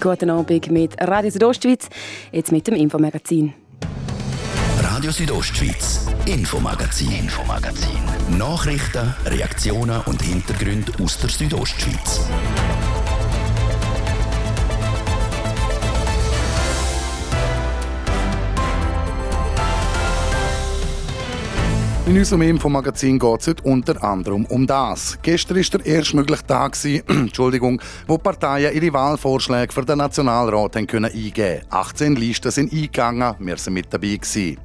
Guten Abend mit Radio Südostschweiz, jetzt mit dem Infomagazin. Radio Südostschweiz, Infomagazin, Infomagazin. Nachrichten, Reaktionen und Hintergründe aus der Südostschweiz. In unserem Infomagazin geht es heute unter anderem um das. Gestern war der erstmögliche Tag, Entschuldigung, wo die Parteien ihre Wahlvorschläge für den Nationalrat haben können eingeben 18 Listen sind eingegangen, wir sind mit dabei. Gewesen.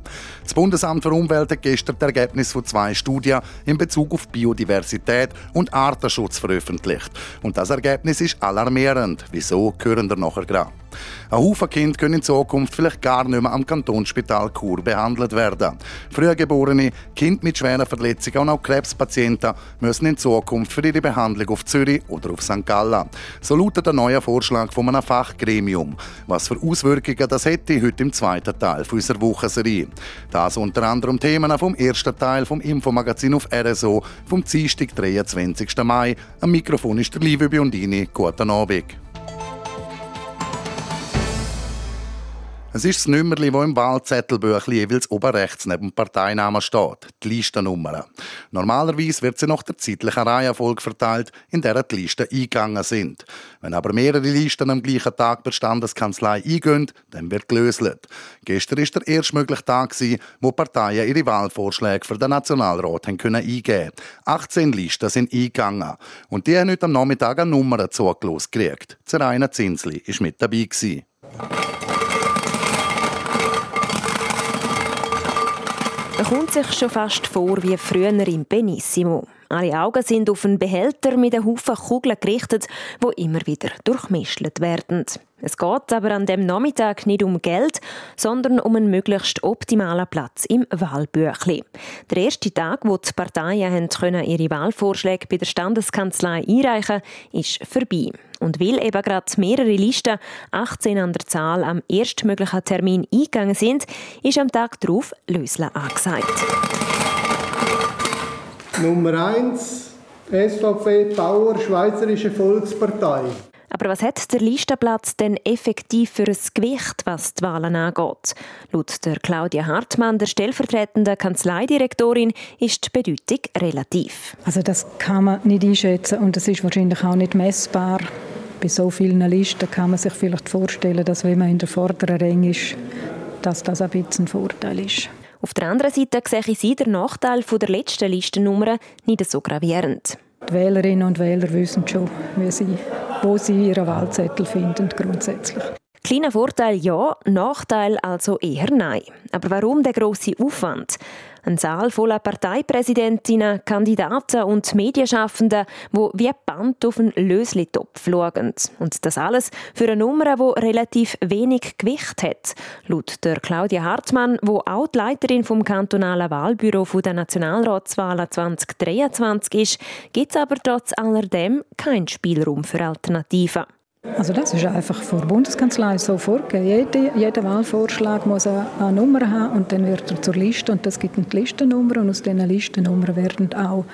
Das Bundesamt für Umwelt hat gestern das Ergebnis von zwei Studien in Bezug auf Biodiversität und Artenschutz veröffentlicht. Und das Ergebnis ist alarmierend. Wieso, hören wir nachher gerade. Ein Haufen Kinder können in Zukunft vielleicht gar nicht mehr am Kantonsspital Chur behandelt werden. Frühgeborene, Kinder mit schweren Verletzungen und auch Krebspatienten müssen in Zukunft für ihre Behandlung auf Zürich oder auf St. Gallen. So lautet der neue Vorschlag von einem Fachgremium. Was für Auswirkungen das hätte, heute im zweiten Teil unserer Wochenserie. Das unter anderem Themen vom ersten Teil vom Infomagazin auf RSO vom Dienstag, 23. Mai. Am Mikrofon ist der Liebe Biondini. Guten Abend. Es ist das Nummerli, das im Wahlzettelbüchlein jeweils oben rechts neben dem Parteinamen steht, die Listennummer. Normalerweise wird sie nach der zeitlichen Reihenfolge verteilt, in der die Listen eingegangen sind. Wenn aber mehrere Listen am gleichen Tag bei der Standeskanzlei eingehen, dann wird gelöselt. Gestern war der erstmögliche Tag, wo Parteien ihre Wahlvorschläge für den Nationalrat haben können eingeben 18 Listen sind eingegangen. Und die haben heute am Nachmittag eine Nummer zugelost gekriegt. Zeraina Zinsli war mit dabei. Gewesen. Kommt sich schon fast vor wie früher im Benissimo. Alle Augen sind auf einen Behälter mit einem Haufen Kugeln gerichtet, wo immer wieder durchmischelt werden. Es geht aber an dem Nachmittag nicht um Geld, sondern um einen möglichst optimalen Platz im Wahlbüchli. Der erste Tag, wo die Parteien können ihre Wahlvorschläge bei der Standeskanzlei einreichen ist vorbei. Und weil eben gerade mehrere Listen, 18 an der Zahl, am erstmöglichen Termin eingegangen sind, ist am Tag darauf Lösle angesagt. Nummer 1, SVP Bauer Schweizerische Volkspartei. Aber was hat der Listenplatz denn effektiv für ein Gewicht, was die Wahlen angeht? Laut der Claudia Hartmann, der stellvertretenden Kanzleidirektorin, ist die Bedeutung relativ. Also das kann man nicht einschätzen und das ist wahrscheinlich auch nicht messbar. Bei so vielen Listen kann man sich vielleicht vorstellen, dass wenn man in der vorderen Ränge ist, dass das ein bisschen ein Vorteil ist. Auf der anderen Seite sehe sie den Nachteil der letzten Listennummer nicht so gravierend. Die Wählerinnen und Wähler wissen schon, sie, wo sie ihren Wahlzettel finden, grundsätzlich. Kleiner Vorteil ja, Nachteil also eher nein. Aber warum der große Aufwand? Ein Saal voller Parteipräsidentinnen, Kandidaten und Medienschaffenden, wo wie Band auf einen Löslitopf schauen. Und das alles für eine Nummer, die relativ wenig Gewicht hat. Laut der Claudia Hartmann, wo auch die Leiterin vom kantonalen Wahlbüro der Nationalratswahlen 2023 ist, gibt es aber trotz alledem keinen Spielraum für Alternativen. Also das ist einfach vor der Bundeskanzlei so vorgegeben. Jede, jeder Wahlvorschlag muss eine, Nummer haben und dann wird er zur Liste und das gibt eine Listennummer und aus diesen Listennummern werden auch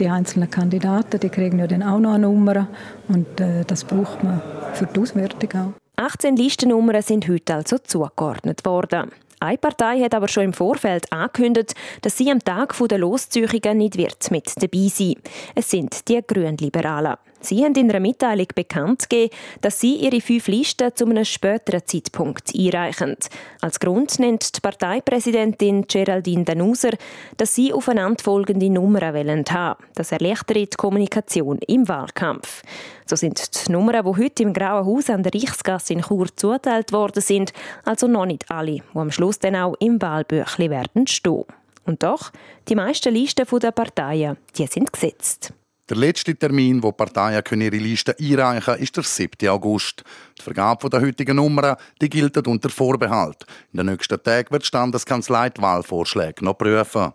die einzelnen Kandidaten, die kriegen ja dann auch noch eine Nummer und äh, das braucht man für die Auswertung auch. 18 Listennummern sind heute also zugeordnet worden. Eine Partei hat aber schon im Vorfeld angekündigt, dass sie am Tag der Loszüchungen nicht wird mit dabei sein. Es sind die Grünliberalen. Sie haben in einer Mitteilung bekannt gegeben, dass sie ihre fünf Listen zu einem späteren Zeitpunkt einreichen. Als Grund nennt die Parteipräsidentin Geraldine Danuser, dass sie aufeinanderfolgende Nummern wollen haben. Das erleichtert die Kommunikation im Wahlkampf. So sind die Nummern, die heute im Grauen Haus an der Reichsgasse in Chur zuteilt worden sind, also noch nicht alle, die am Schluss dann auch im Wahlbüchli werden stehen. Und doch, die meisten Listen der Parteien, die sind gesetzt. Der letzte Termin, wo Parteien ihre Liste einreichen können, ist der 7. August. Die Vergabe der heutigen Nummern die gilt unter Vorbehalt. In den nächsten Tagen wird die Standeskanzlei die Wahlvorschläge noch prüfen.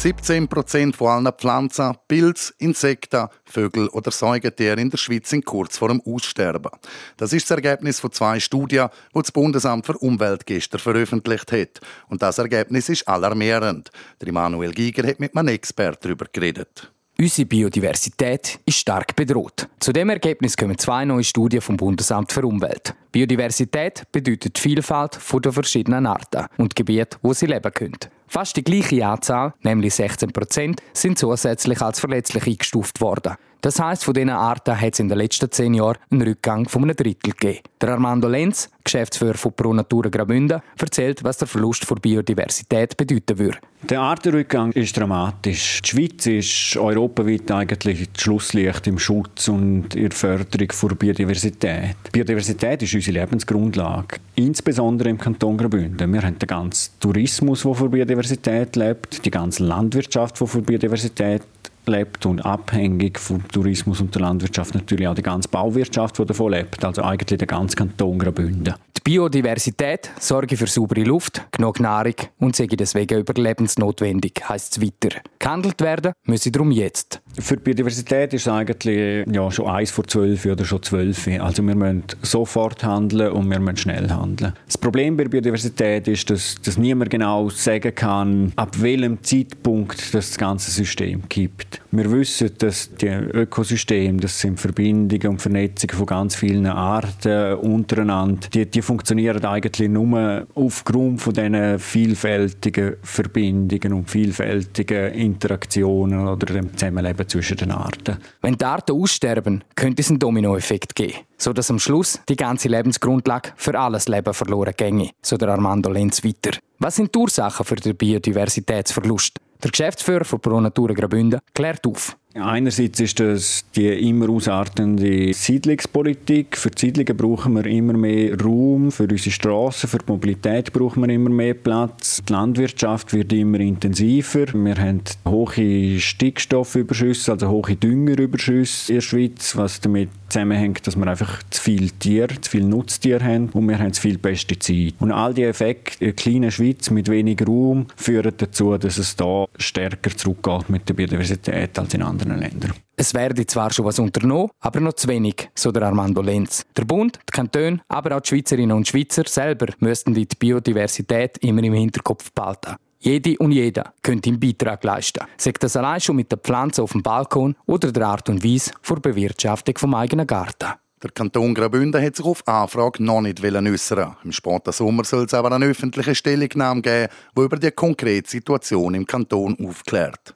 17 Prozent von allen Pflanzen, Pilz, Insekten, Vögel oder Säugetiere in der Schweiz sind kurz vor dem Aussterben. Das ist das Ergebnis von zwei Studien, die das Bundesamt für Umwelt gestern veröffentlicht hat. Und das Ergebnis ist alarmierend. Der Emanuel Giger hat mit einem Experten darüber geredet. Unsere Biodiversität ist stark bedroht. Zu dem Ergebnis kommen zwei neue Studien vom Bundesamt für Umwelt. Biodiversität bedeutet Vielfalt von den verschiedenen Arten und Gebieten, wo sie leben können. Fast die gleiche Anzahl, nämlich 16 Prozent, sind zusätzlich als verletzlich eingestuft worden. Das heißt, von diesen Arten hat es in den letzten zehn Jahren einen Rückgang von einem Drittel gegeben. Der Armando Lenz, Geschäftsführer von Pro Natura Graubünden, erzählt, was der Verlust von Biodiversität bedeuten würde. Der Artenrückgang ist dramatisch. Die Schweiz ist europaweit eigentlich das Schlusslicht im Schutz und in der Förderung von Biodiversität. Biodiversität ist unsere Lebensgrundlage, insbesondere im Kanton Graubünden. Wir haben den ganzen Tourismus, der von Biodiversität lebt, die ganze Landwirtschaft, die von Biodiversität lebt und abhängig vom Tourismus und der Landwirtschaft natürlich auch die ganze Bauwirtschaft, die davon lebt, also eigentlich der ganze Kanton Graubünden. Die Biodiversität sorge für saubere Luft, genug Nahrung und sei deswegen überlebensnotwendig, heisst es weiter. Gehandelt werden müsse darum jetzt. Für die Biodiversität ist es eigentlich ja, schon eins vor zwölf oder schon zwölf. Also wir müssen sofort handeln und wir müssen schnell handeln. Das Problem bei der Biodiversität ist, dass, dass niemand genau sagen kann, ab welchem Zeitpunkt das ganze System kippt. Wir wissen, dass die Ökosysteme, das sind Verbindungen und Vernetzungen von ganz vielen Arten untereinander, die, die funktionieren eigentlich nur aufgrund von diesen vielfältigen Verbindungen und vielfältigen Interaktionen oder dem Zusammenleben zwischen den Arten. Wenn die Arten aussterben, könnte es einen Dominoeffekt geben, sodass am Schluss die ganze Lebensgrundlage für alles Leben verloren ginge, so der Armando Lenz weiter. Was sind die Ursachen für den Biodiversitätsverlust? Der Geschäftsführer von Pro Natura Graubünden klärt auf. Einerseits ist das die immer ausartende Siedlungspolitik. Für die Siedlungen brauchen wir immer mehr Raum, für unsere Straßen, für die Mobilität brauchen wir immer mehr Platz. Die Landwirtschaft wird immer intensiver. Wir haben hohe Stickstoffüberschüsse, also hohe Düngerüberschüsse in der Schweiz, was damit zusammenhängt, dass wir einfach zu viel Tiere, zu viel Nutztiere haben und wir haben zu viel Pestizide. Und all die Effekte in der kleinen Schweiz mit wenig Raum führen dazu, dass es da stärker zurückgeht mit der Biodiversität als in anderen Ländern. Es werde zwar schon was unternommen, aber noch zu wenig, so der Armando Lenz. Der Bund, die Kantone, aber auch die Schweizerinnen und Schweizer selber müssten die Biodiversität immer im Hinterkopf behalten. Jede und jeder könnte einen Beitrag leisten. Sagt das allein schon mit der Pflanze auf dem Balkon oder der Art und Weise vor Bewirtschaftung vom eigenen Garten. Der Kanton Graubünden hat sich auf Anfrage noch nicht äußern. Im späten Sommer soll es aber eine öffentliche Stellungnahme geben, die über die konkrete Situation im Kanton aufklärt.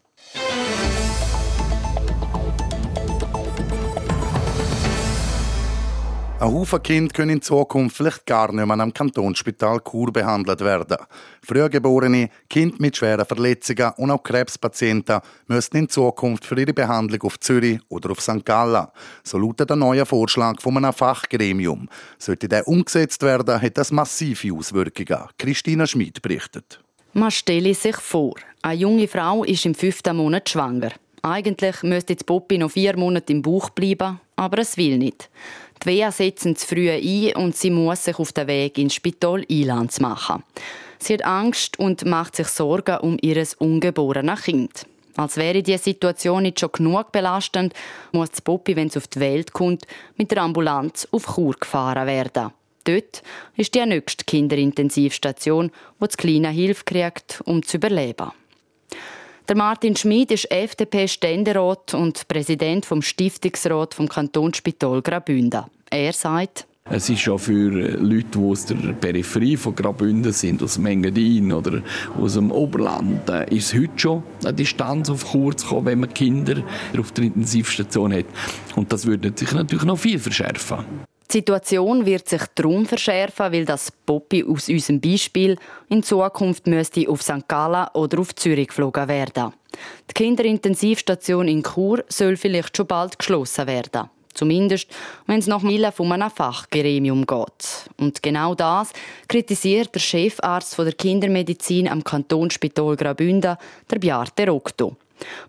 Ein Haufen Kinder können in Zukunft vielleicht gar nicht mehr am Kantonsspital Chur behandelt werden. Frühgeborene, Kinder mit schweren Verletzungen und auch Krebspatienten müssen in Zukunft für ihre Behandlung auf Zürich oder auf St. Gallen. So lautet der neue Vorschlag von einem Fachgremium. Sollte der umgesetzt werden, hat das massive Auswirkungen. Christina Schmid berichtet. Man stelle sich vor, eine junge Frau ist im fünften Monat schwanger. Eigentlich müsste die Poppy noch vier Monate im Bauch bleiben, aber es will nicht. Die Wehen setzen zu früh ein und sie muss sich auf den Weg ins Spital Eilands machen. Sie hat Angst und macht sich Sorgen um ihr ungeborenes Kind. Als wäre die Situation nicht schon genug belastend, muss die Poppy, wenn sie auf die Welt kommt, mit der Ambulanz auf Chur gefahren werden. Dort ist die nächste Kinderintensivstation, wo das Kleine Hilfe kriegt, um zu überleben. Der Martin Schmid ist FDP-Ständerat und Präsident vom Stiftungsrat vom Kantonsspital Graubünden. Er sagt, es ist ja für Leute, die aus der Peripherie von Graubünden sind, aus dem Engadin oder aus dem Oberland, äh, ist heute schon eine Distanz auf Kur zu kommen, wenn man Kinder auf der Intensivstation hat. Und das würde sich natürlich noch viel verschärfen. Die Situation wird sich darum verschärfen, weil das Poppy aus unserem Beispiel in Zukunft müsste auf St. Gallen oder auf Zürich geflogen werden. Die Kinderintensivstation in Chur soll vielleicht schon bald geschlossen werden. Zumindest, wenn es nach Mille von einem Fachgremium geht. Und genau das kritisiert der Chefarzt der Kindermedizin am Kantonsspital Graubünden, der Bjarte Rokto.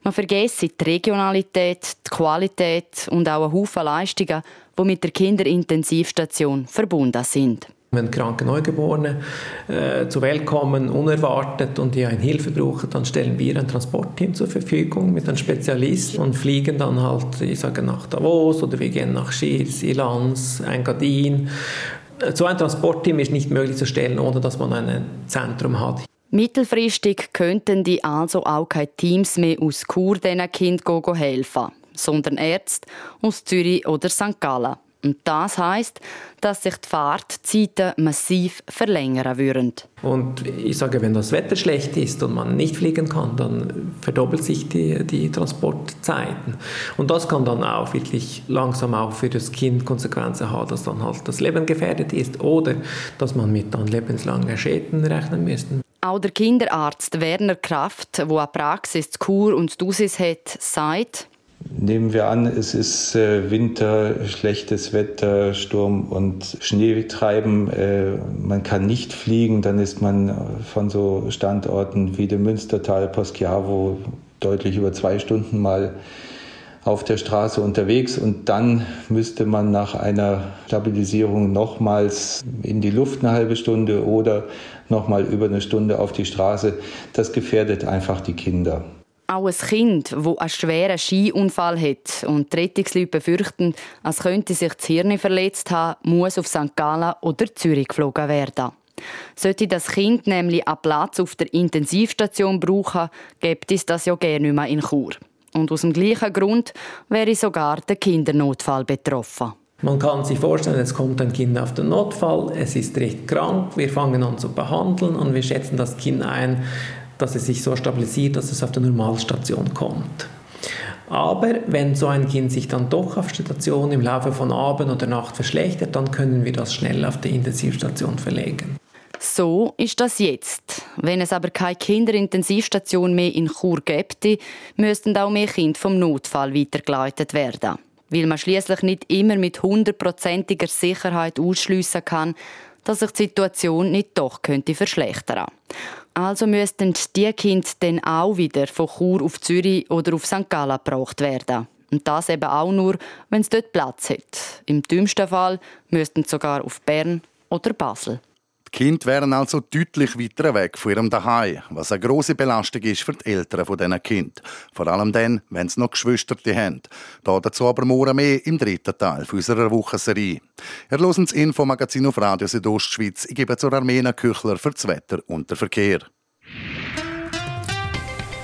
Man vergesse die Regionalität, die Qualität und auch einen Haufen Leistungen, die mit der Kinderintensivstation verbunden sind. Wenn kranke Neugeborene äh, zur Welt kommen, unerwartet und die eine Hilfe brauchen, dann stellen wir ein Transportteam zur Verfügung mit einem Spezialist und fliegen dann halt, ich sage nach Davos oder wir gehen nach Schiers, Ilans, Engadin. So ein Transportteam ist nicht möglich zu stellen, ohne dass man ein Zentrum hat. Mittelfristig könnten die also auch keine Teams mehr aus Chur diesen Kindern helfen, sondern Ärzte aus Zürich oder St. Gallen. Und das heißt, dass sich die Fahrtzeiten massiv verlängern würden. Und ich sage, wenn das Wetter schlecht ist und man nicht fliegen kann, dann verdoppelt sich die, die Transportzeiten. Und das kann dann auch wirklich langsam auch für das Kind Konsequenzen haben, dass dann halt das Leben gefährdet ist oder dass man mit dann lebenslangen Schäden rechnen müsste. Auch der Kinderarzt Werner Kraft, der eine Praxis zu Kur und Dusis hat, sagt, Nehmen wir an, es ist äh, Winter, schlechtes Wetter, Sturm und Schneetreiben. Äh, man kann nicht fliegen, dann ist man von so Standorten wie dem Münstertal, Poschiavo deutlich über zwei Stunden mal auf der Straße unterwegs und dann müsste man nach einer Stabilisierung nochmals in die Luft eine halbe Stunde oder nochmal über eine Stunde auf die Straße. Das gefährdet einfach die Kinder. Auch ein Kind, das einen schweren Skiunfall hat und die Rettungsleute befürchten, als könnte sich das Hirn verletzt haben, muss auf St. Gallen oder Zürich geflogen werden. Sollte das Kind nämlich einen Platz auf der Intensivstation brauchen, gibt es das ja gerne nicht mehr in Chur. Und aus dem gleichen Grund wäre sogar der Kindernotfall betroffen. Man kann sich vorstellen, es kommt ein Kind auf den Notfall, es ist recht krank, wir fangen an zu behandeln und wir schätzen das Kind ein, dass es sich so stabilisiert, dass es auf die Normalstation kommt. Aber wenn so ein Kind sich dann doch auf Station im Laufe von Abend oder Nacht verschlechtert, dann können wir das schnell auf die Intensivstation verlegen. So ist das jetzt. Wenn es aber keine Kinderintensivstation mehr in Chur gäbe, müssten auch mehr Kinder vom Notfall weitergeleitet werden. Weil man schließlich nicht immer mit hundertprozentiger Sicherheit ausschliessen kann, dass sich die Situation nicht doch könnte verschlechtern. Also müssten die Kinder dann auch wieder von Chur auf Zürich oder auf St. Gallen gebracht werden. Und das eben auch nur, wenn es dort Platz hat. Im dümmsten Fall müssten sie sogar auf Bern oder Basel. Die Kinder wären also deutlich weiter weg von ihrem Daheim, was eine große Belastung ist für die Eltern von diesen Kindern. Vor allem dann, wenn sie noch Geschwister haben. Dazu aber morgen mehr im dritten Teil unserer Wochenserie. Ihr hört das Infomagazin auf Radio Südostschweiz. Ich gebe zur Armena Küchler für das Wetter und den Verkehr.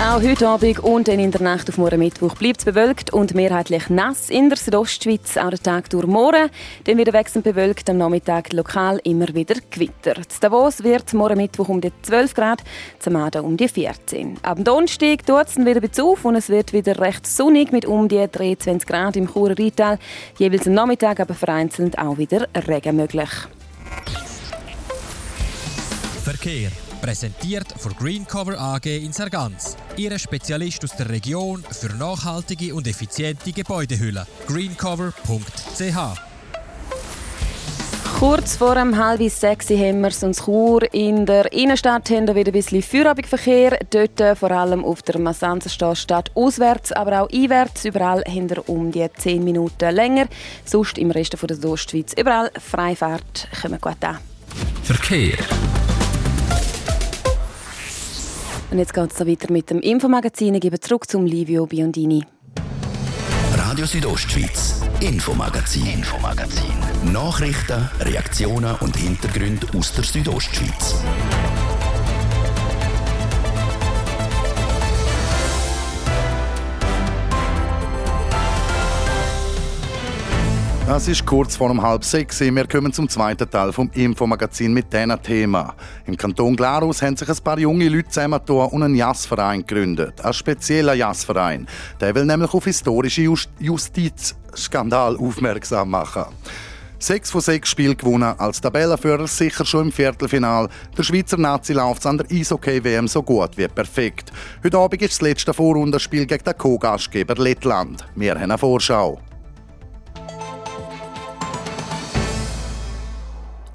Auch heute Abend und dann in der Nacht auf morgen Mittwoch bleibt es bewölkt und mehrheitlich nass in der Südostschweiz. Auch den Tag durch morgen. Dann wieder wechselnd bewölkt, am Nachmittag lokal immer wieder Gewitter. In Davos wird morgen Mittwoch um die 12 Grad, zum Abend um die 14. Am Donnerstag tut es wieder ein auf und es wird wieder recht sonnig mit um die 23 Grad im Churer Rheintal. Jeweils am Nachmittag aber vereinzelt auch wieder Regen möglich. Verkehr. Präsentiert von Greencover AG in Sargans. Ihre Spezialist aus der Region für nachhaltige und effiziente Gebäudehülle. greencover.ch Kurz vor dem halb sechs haben wir uns Chur. In der Innenstadt haben wir wieder ein bisschen Feierabendverkehr. Dort äh, vor allem auf der Massanzenstraße auswärts, aber auch einwärts. Überall haben wir um die 10 Minuten länger. Sonst im Rest der Ostschweiz überall Freifahrt. Kommen gut an. Verkehr. Und jetzt geht es weiter mit dem Infomagazin. Ich gebe zurück zum Livio Biondini. Radio Südostschweiz, Infomagazin, Infomagazin. Nachrichten, Reaktionen und Hintergründe aus der Südostschweiz. Es ist kurz vor um halb sechs. Wir kommen zum zweiten Teil vom Infomagazin mit diesem Thema. Im Kanton Glarus haben sich ein paar junge Leute zusammengetan und einen Jazzverein gegründet. Ein spezieller Jazzverein. Der will nämlich auf historische Just Justizskandal aufmerksam machen. Sechs von sechs Spielen gewonnen, als Tabellenführer sicher schon im Viertelfinal. Der Schweizer Nazi läuft an der Eishockey-WM so gut wie perfekt. Heute Abend ist das letzte Vorrundenspiel gegen den Co-Gastgeber Lettland. Wir haben eine Vorschau.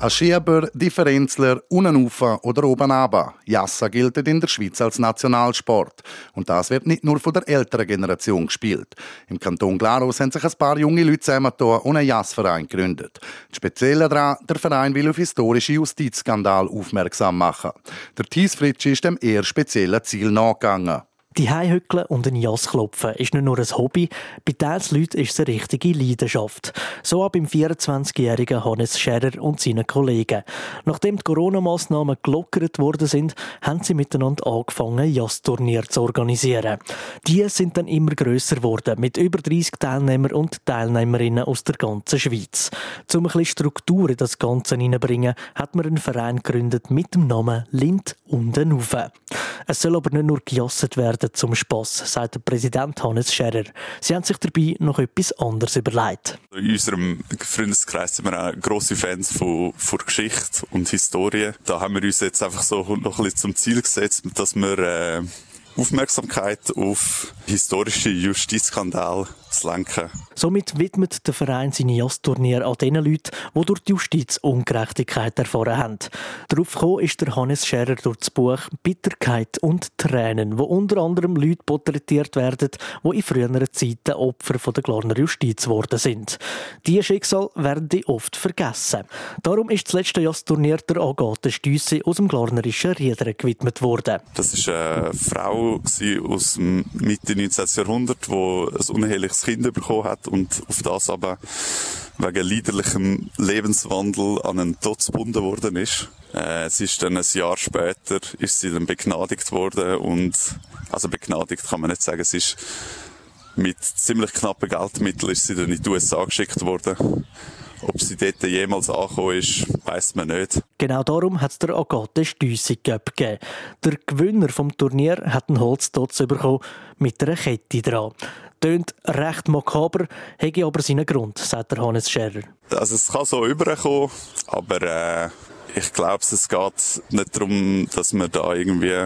Ein Schieber, Differenzler, Unenufa oder oben aber. Jassa gilt in der Schweiz als Nationalsport. Und das wird nicht nur von der älteren Generation gespielt. Im Kanton Glarus haben sich ein paar junge Leute zusammengetan und einen Jassverein gegründet. Das Spezielle daran, der Verein will auf historische Justizskandal aufmerksam machen. Der Thies Fritschi ist dem eher speziellen Ziel nachgegangen. Die Heihückeln und ein Jas klopfen ist nicht nur ein Hobby, bei teils Leuten ist es eine richtige Leidenschaft. So auch beim 24-jährigen Hannes Scherer und seinen Kollegen. Nachdem die Corona-Massnahmen gelockert worden sind, haben sie miteinander angefangen, Jas-Turnier zu organisieren. Die sind dann immer grösser geworden, mit über 30 Teilnehmern und Teilnehmerinnen aus der ganzen Schweiz. Um ein bisschen Struktur in das Ganze hineinzubringen, hat man einen Verein gegründet mit dem Namen Lind und Ufe. Es soll aber nicht nur gejasset werden, werden zum Spass, sagt der Präsident Hannes Scherer. Sie haben sich dabei noch etwas anderes überlegt. In unserem Freundeskreis sind wir auch grosse Fans von, von Geschichte und Historie. Da haben wir uns jetzt einfach so noch ein bisschen zum Ziel gesetzt, dass wir äh, Aufmerksamkeit auf historische Justizskandale zu lenken. Somit widmet der Verein seine Jazz-Turnier an den Leuten, die durch die Justiz Ungerechtigkeit erfahren haben. Darauf gekommen ist der Hannes Scherer durch das Buch «Bitterkeit und Tränen», wo unter anderem Leute porträtiert werden, die in früheren Zeiten Opfer von der Glarner Justiz geworden sind. Diese Schicksal werden die oft vergessen. Darum ist das letzte Jazz-Turnier der Agathe Stüsse aus dem Glarnerischen Riedern gewidmet worden. Das war eine Frau aus dem Mitte 19. Jahrhundert, die ein uneheliches Kind bekommen hat und auf das aber wegen liederlichem Lebenswandel an einen Tod gebunden worden ist. Äh, es ist dann ein Jahr später ist sie dann begnadigt worden und also begnadigt kann man nicht sagen, es ist mit ziemlich knappen Geldmitteln ist sie dann in die USA geschickt worden. Ob sie dort jemals angekommen ist, weiss man nicht. Genau darum hat es der Agathe Stüssig gegeben. Der Gewinner vom Turnier hat einen Holztotz bekommen mit einer Kette dran. Tönt recht makaber, hätte aber seinen Grund, sagt der Hannes Scherer. Also es kann so überkommen, aber äh, ich glaube, es geht nicht darum, dass wir da irgendwie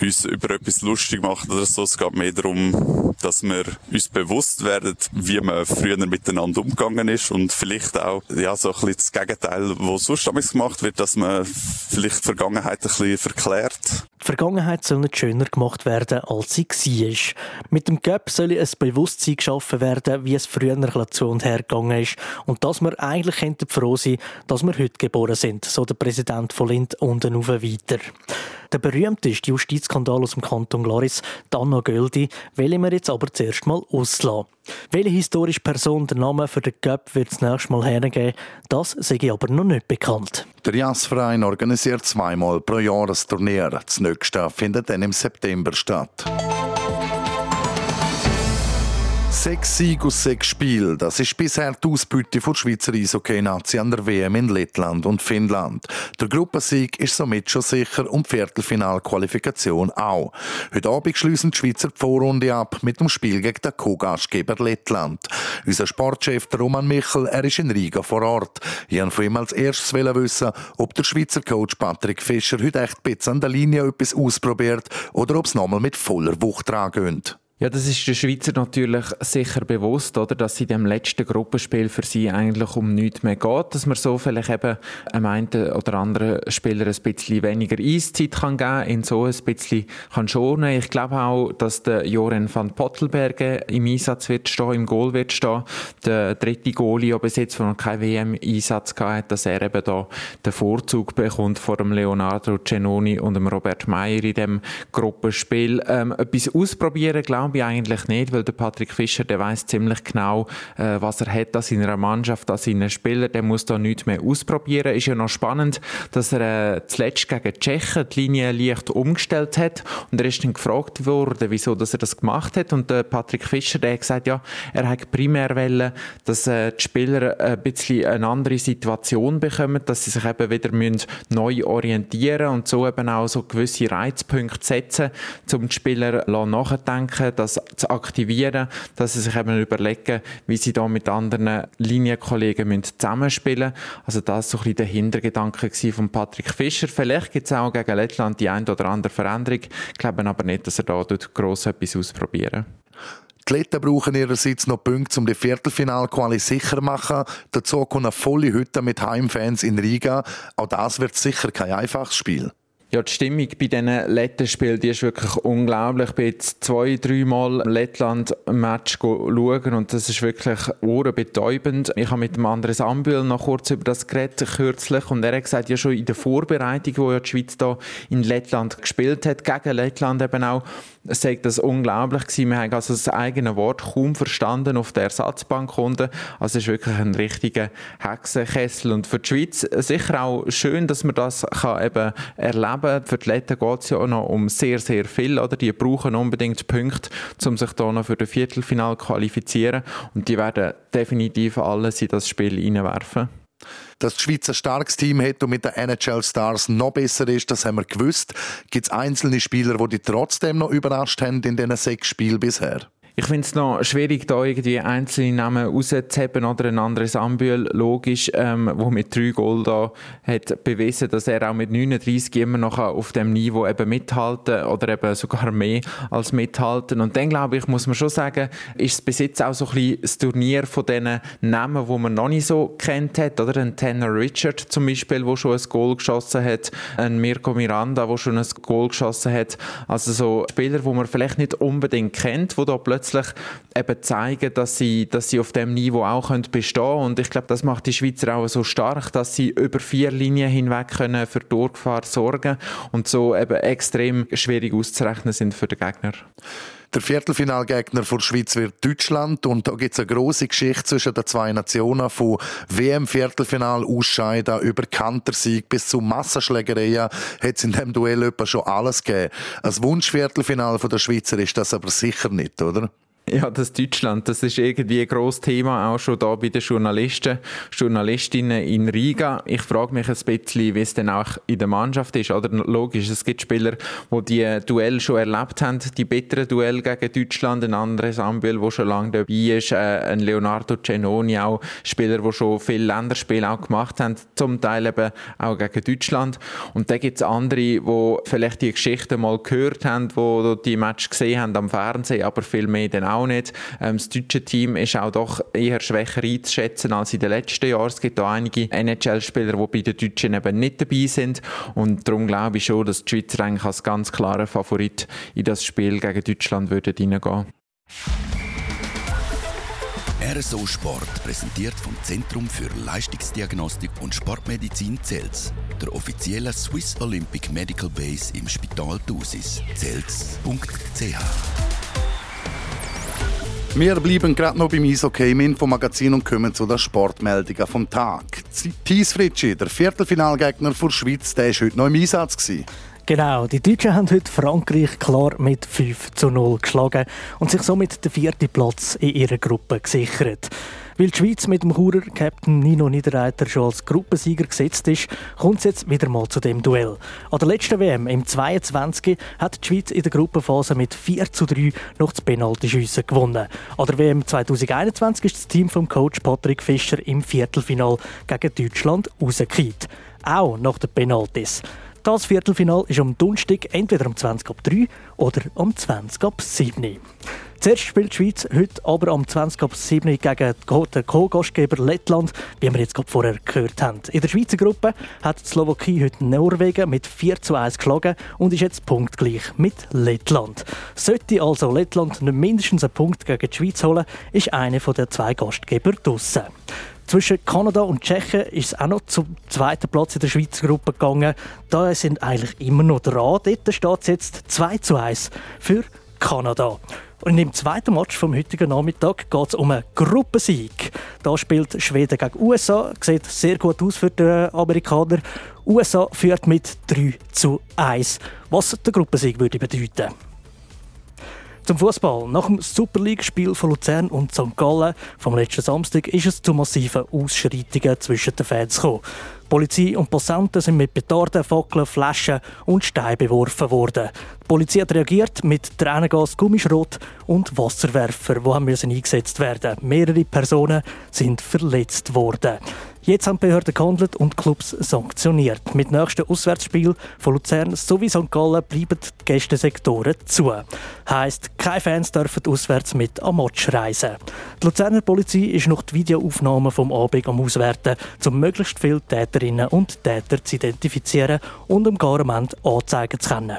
uns über etwas lustig machen oder so. Es geht mehr darum, dass wir uns bewusst werden, wie man früher miteinander umgegangen ist und vielleicht auch, ja, so ein bisschen das Gegenteil, was sonst damals gemacht wird, dass man vielleicht die Vergangenheit ein bisschen verklärt. Die Vergangenheit soll nicht schöner gemacht werden, als sie war. Mit dem Gap soll ein Bewusstsein geschaffen werden, wie es früher zu und her gegangen ist und dass wir eigentlich froh sein dass wir heute geboren sind, so der Präsident von Lind unten auf weiter. Der berühmteste Justizskandal aus dem Kanton Glaris, Anna Göldi, will wir jetzt aber zuerst mal auslassen. Welche historische Person der Name für den Göpp wird das nächste Mal hergeben, das sei aber noch nicht bekannt. Der Jazzverein organisiert zweimal pro Jahr ein Turnier. Das nächste findet dann im September statt. Sechs Siege aus sechs Spielen, das ist bisher die Ausbeute der Schweizer Eishockey-Nazi an der WM in Lettland und Finnland. Der Gruppensieg ist somit schon sicher und die Viertelfinalqualifikation auch. Heute Abend schließen die Schweizer die Vorrunde ab mit dem Spiel gegen den Co-Gastgeber Lettland. Unser Sportchef Roman Michel, er ist in Riga vor Ort. Ich wollte von ihm als erstes wissen, ob der Schweizer Coach Patrick Fischer heute echt ein an der Linie etwas ausprobiert oder ob es nochmal mit voller Wucht dran geht. Ja, das ist der Schweizer natürlich sicher bewusst, oder, dass in dem letzten Gruppenspiel für sie eigentlich um nichts mehr geht, dass man so vielleicht eben einem einen oder anderen Spieler ein bisschen weniger Eiszeit kann geben, in so ein bisschen kann schonen. Ich glaube auch, dass der Joren van Pottelbergen im Einsatz wird stehen, im Goal wird stehen, der dritte Goalie, der bis jetzt noch keinen WM-Einsatz hat, dass er eben da den Vorzug bekommt vor dem Leonardo Cenoni und dem Robert Meyer in dem Gruppenspiel. Ähm, etwas ausprobieren, glaube glaube ich eigentlich nicht, weil der Patrick Fischer, der weiß ziemlich genau, äh, was er hat an seiner Mannschaft, an seinen Spielern. Der muss da nichts mehr ausprobieren. Ist ja noch spannend, dass er äh, zuletzt gegen die Tschechen die Linie leicht umgestellt hat und er ist dann gefragt worden, wieso dass er das gemacht hat und der Patrick Fischer, der hat gesagt, ja, er hat primär wollen, dass äh, die Spieler ein bisschen eine andere Situation bekommen, dass sie sich eben wieder müssen neu orientieren und so eben auch so gewisse Reizpunkte setzen, um die Spieler nachdenken das zu aktivieren, dass sie sich eben überlegen, wie sie da mit anderen Linienkollegen zusammenspielen müssen. Also das war so ein bisschen der Hintergedanke von Patrick Fischer. Vielleicht gibt es auch gegen Lettland die ein oder andere Veränderung. Ich glaube aber nicht, dass er da gross etwas ausprobieren Die Athleten brauchen ihrerseits noch Punkte, um die Viertelfinalquali sicher zu machen. Dazu kommen volle Hütte mit Heimfans in Riga. Auch das wird sicher kein einfaches Spiel. Ja, die Stimmung bei diesen Lettenspielen die ist wirklich unglaublich. Ich bin jetzt zwei, dreimal Lettland-Match schauen und das ist wirklich ohrenbetäubend. Ich habe mit dem Andres Ambühl noch kurz über das geredet, kürzlich, und er hat gesagt, ja schon in der Vorbereitung, wo ja die Schweiz da in Lettland gespielt hat, gegen Lettland eben auch, sei das unglaublich gewesen. Wir haben also das eigene Wort kaum verstanden auf der Ersatzbank unten. Also es ist wirklich ein richtiger Hexenkessel und für die Schweiz sicher auch schön, dass man das kann eben erleben. Für die Letten geht es ja auch noch um sehr, sehr viel. Oder? Die brauchen unbedingt Punkte, um sich da noch für das Viertelfinale zu qualifizieren und die werden definitiv alles in das Spiel hineinwerfen. Dass die Schweiz ein starkes Team hat und mit den NHL Stars noch besser ist, das haben wir gewusst. Gibt es einzelne Spieler, die trotzdem noch überrascht haben in diesen sechs Spielen bisher? Ich finde es noch schwierig, da irgendwie einzelne Namen rauszuheben oder ein anderes Ambühl, logisch, ähm, wo mit drei Goal da hat bewiesen, dass er auch mit 39 immer noch auf dem Niveau eben mithalten oder eben sogar mehr als mithalten. Und dann glaube ich, muss man schon sagen, ist es bis jetzt auch so ein bisschen das Turnier von diesen Namen, wo man noch nicht so kennt hat, oder? Ein Tanner Richard zum Beispiel, wo schon ein Goal geschossen hat, ein Mirko Miranda, wo schon ein Goal geschossen hat. Also so Spieler, wo man vielleicht nicht unbedingt kennt, wo da plötzlich plötzlich eben zeigen, dass sie, dass sie auf dem Niveau auch können bestehen können. Und ich glaube, das macht die Schweizer auch so stark, dass sie über vier Linien hinweg können für Durchfahrt sorgen und so eben extrem schwierig auszurechnen sind für den Gegner. Der Viertelfinalgegner der Schweiz wird Deutschland und da gibt es eine große Geschichte zwischen den zwei Nationen von WM-Viertelfinal ausscheiden über Kantersieg bis zu Massenschlägereien hat es in dem Duell schon alles gegeben. Ein Wunschviertelfinal der Schweizer ist das aber sicher nicht, oder? Ja, das Deutschland, das ist irgendwie ein grosses Thema, auch schon da bei den Journalisten, Journalistinnen in Riga. Ich frage mich ein bisschen, wie es denn auch in der Mannschaft ist. Oder logisch, es gibt Spieler, die die Duell schon erlebt haben, die bitteren Duell gegen Deutschland, ein anderes Ambühl, der schon lange dabei ist, äh, ein Leonardo Cenoni, auch Spieler, die schon viele Länderspiele auch gemacht haben, zum Teil eben auch gegen Deutschland. Und dann gibt es andere, die vielleicht die Geschichten mal gehört haben, die die Match gesehen haben am Fernsehen, aber viel mehr dann auch auch nicht. Ähm, das deutsche Team ist auch doch eher schwächer einzuschätzen als in den letzten Jahren. Es gibt auch einige NHL-Spieler, die bei den Deutschen eben nicht dabei sind. Und darum glaube ich schon, dass die Schweizer eigentlich als ganz klarer Favorit in das Spiel gegen Deutschland würden hineingehen. RSO Sport präsentiert vom Zentrum für Leistungsdiagnostik und Sportmedizin Zels, der offiziellen Swiss Olympic Medical Base im Spital Thusis. Zels.ch wir bleiben gerade noch beim Eishockey im Infomagazin und kommen zu den Sportmeldungen vom Tag. Thies Fritschi, der Viertelfinalgegner der Schweiz, der war heute noch im Einsatz. Gewesen. Genau, die Deutschen haben heute Frankreich klar mit 5 zu 0 geschlagen und sich somit den vierten Platz in ihrer Gruppe gesichert. Weil die Schweiz mit dem Churer Captain Nino Niederreiter schon als Gruppensieger gesetzt ist, kommt es jetzt wieder mal zu dem Duell. An der letzten WM im 22 hat die Schweiz in der Gruppenphase mit 4 zu 3 noch das Penaltyschiessen gewonnen. An der WM 2021 ist das Team von Coach Patrick Fischer im Viertelfinal gegen Deutschland rausgekehrt. Auch nach den Penalties. Das Viertelfinal ist am Donnerstag entweder um 20 ab 3 oder um 20 ab 7. Zuerst spielt die Schweiz heute aber am 20 ab 7 gegen den Co-Gastgeber Lettland, wie wir jetzt gerade vorher gehört haben. In der Schweizer Gruppe hat die Slowakei heute Norwegen mit 4 zu 1 geschlagen und ist jetzt punktgleich mit Lettland. Sollte also Lettland nicht mindestens einen Punkt gegen die Schweiz holen, ist einer der zwei Gastgeber draussen. Zwischen Kanada und Tschechien ist es auch noch zum zweiten Platz in der Schweizer Gruppe gegangen. Da sind eigentlich immer noch dran. Dort steht es jetzt 2 zu 1 für Kanada. Und im zweiten Match vom heutigen Nachmittag geht es um einen Gruppensieg. Da spielt Schweden gegen USA. Sieht sehr gut aus für die Amerikaner. USA führt mit 3 zu 1, was der Gruppensieg würde bedeuten. Zum Fußball. Nach dem Super League-Spiel von Luzern und St. Gallen vom letzten Samstag ist es zu massiven Ausschreitungen zwischen den Fans gekommen. Polizei und Passanten sind mit Petarden, Fackeln, Flaschen und Steinen beworfen worden. Die Polizei hat reagiert mit Tränengas, Gummischrot und Wasserwerfer, die haben eingesetzt werden. Mehrere Personen sind verletzt worden. Jetzt haben die Behörden gehandelt und Clubs sanktioniert. Mit nächsten Auswärtsspiel von Luzern sowie St. Gallen bleiben die Gästesektoren zu. Heißt, keine Fans dürfen auswärts mit am Match reisen. Die Luzerner Polizei ist noch die Videoaufnahmen vom Abend am Auswerten, um möglichst viele Täterinnen und Täter zu identifizieren und im Garment anzeigen zu können.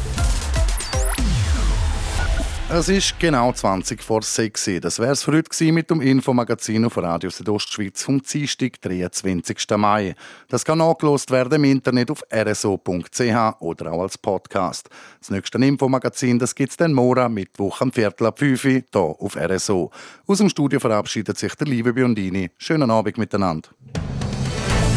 Es ist genau 20 vor 6 Das wäre es für heute mit dem Infomagazin auf Radio Südostschweiz vom Dienstag, 23. Mai. Das kann nachgelost werden im Internet auf rso.ch oder auch als Podcast. Das nächste Infomagazin gibt es dann morgen, Mittwoch am Viertel ab 5 Uhr, hier auf RSO. Aus dem Studio verabschiedet sich der liebe Biondini. Schönen Abend miteinander.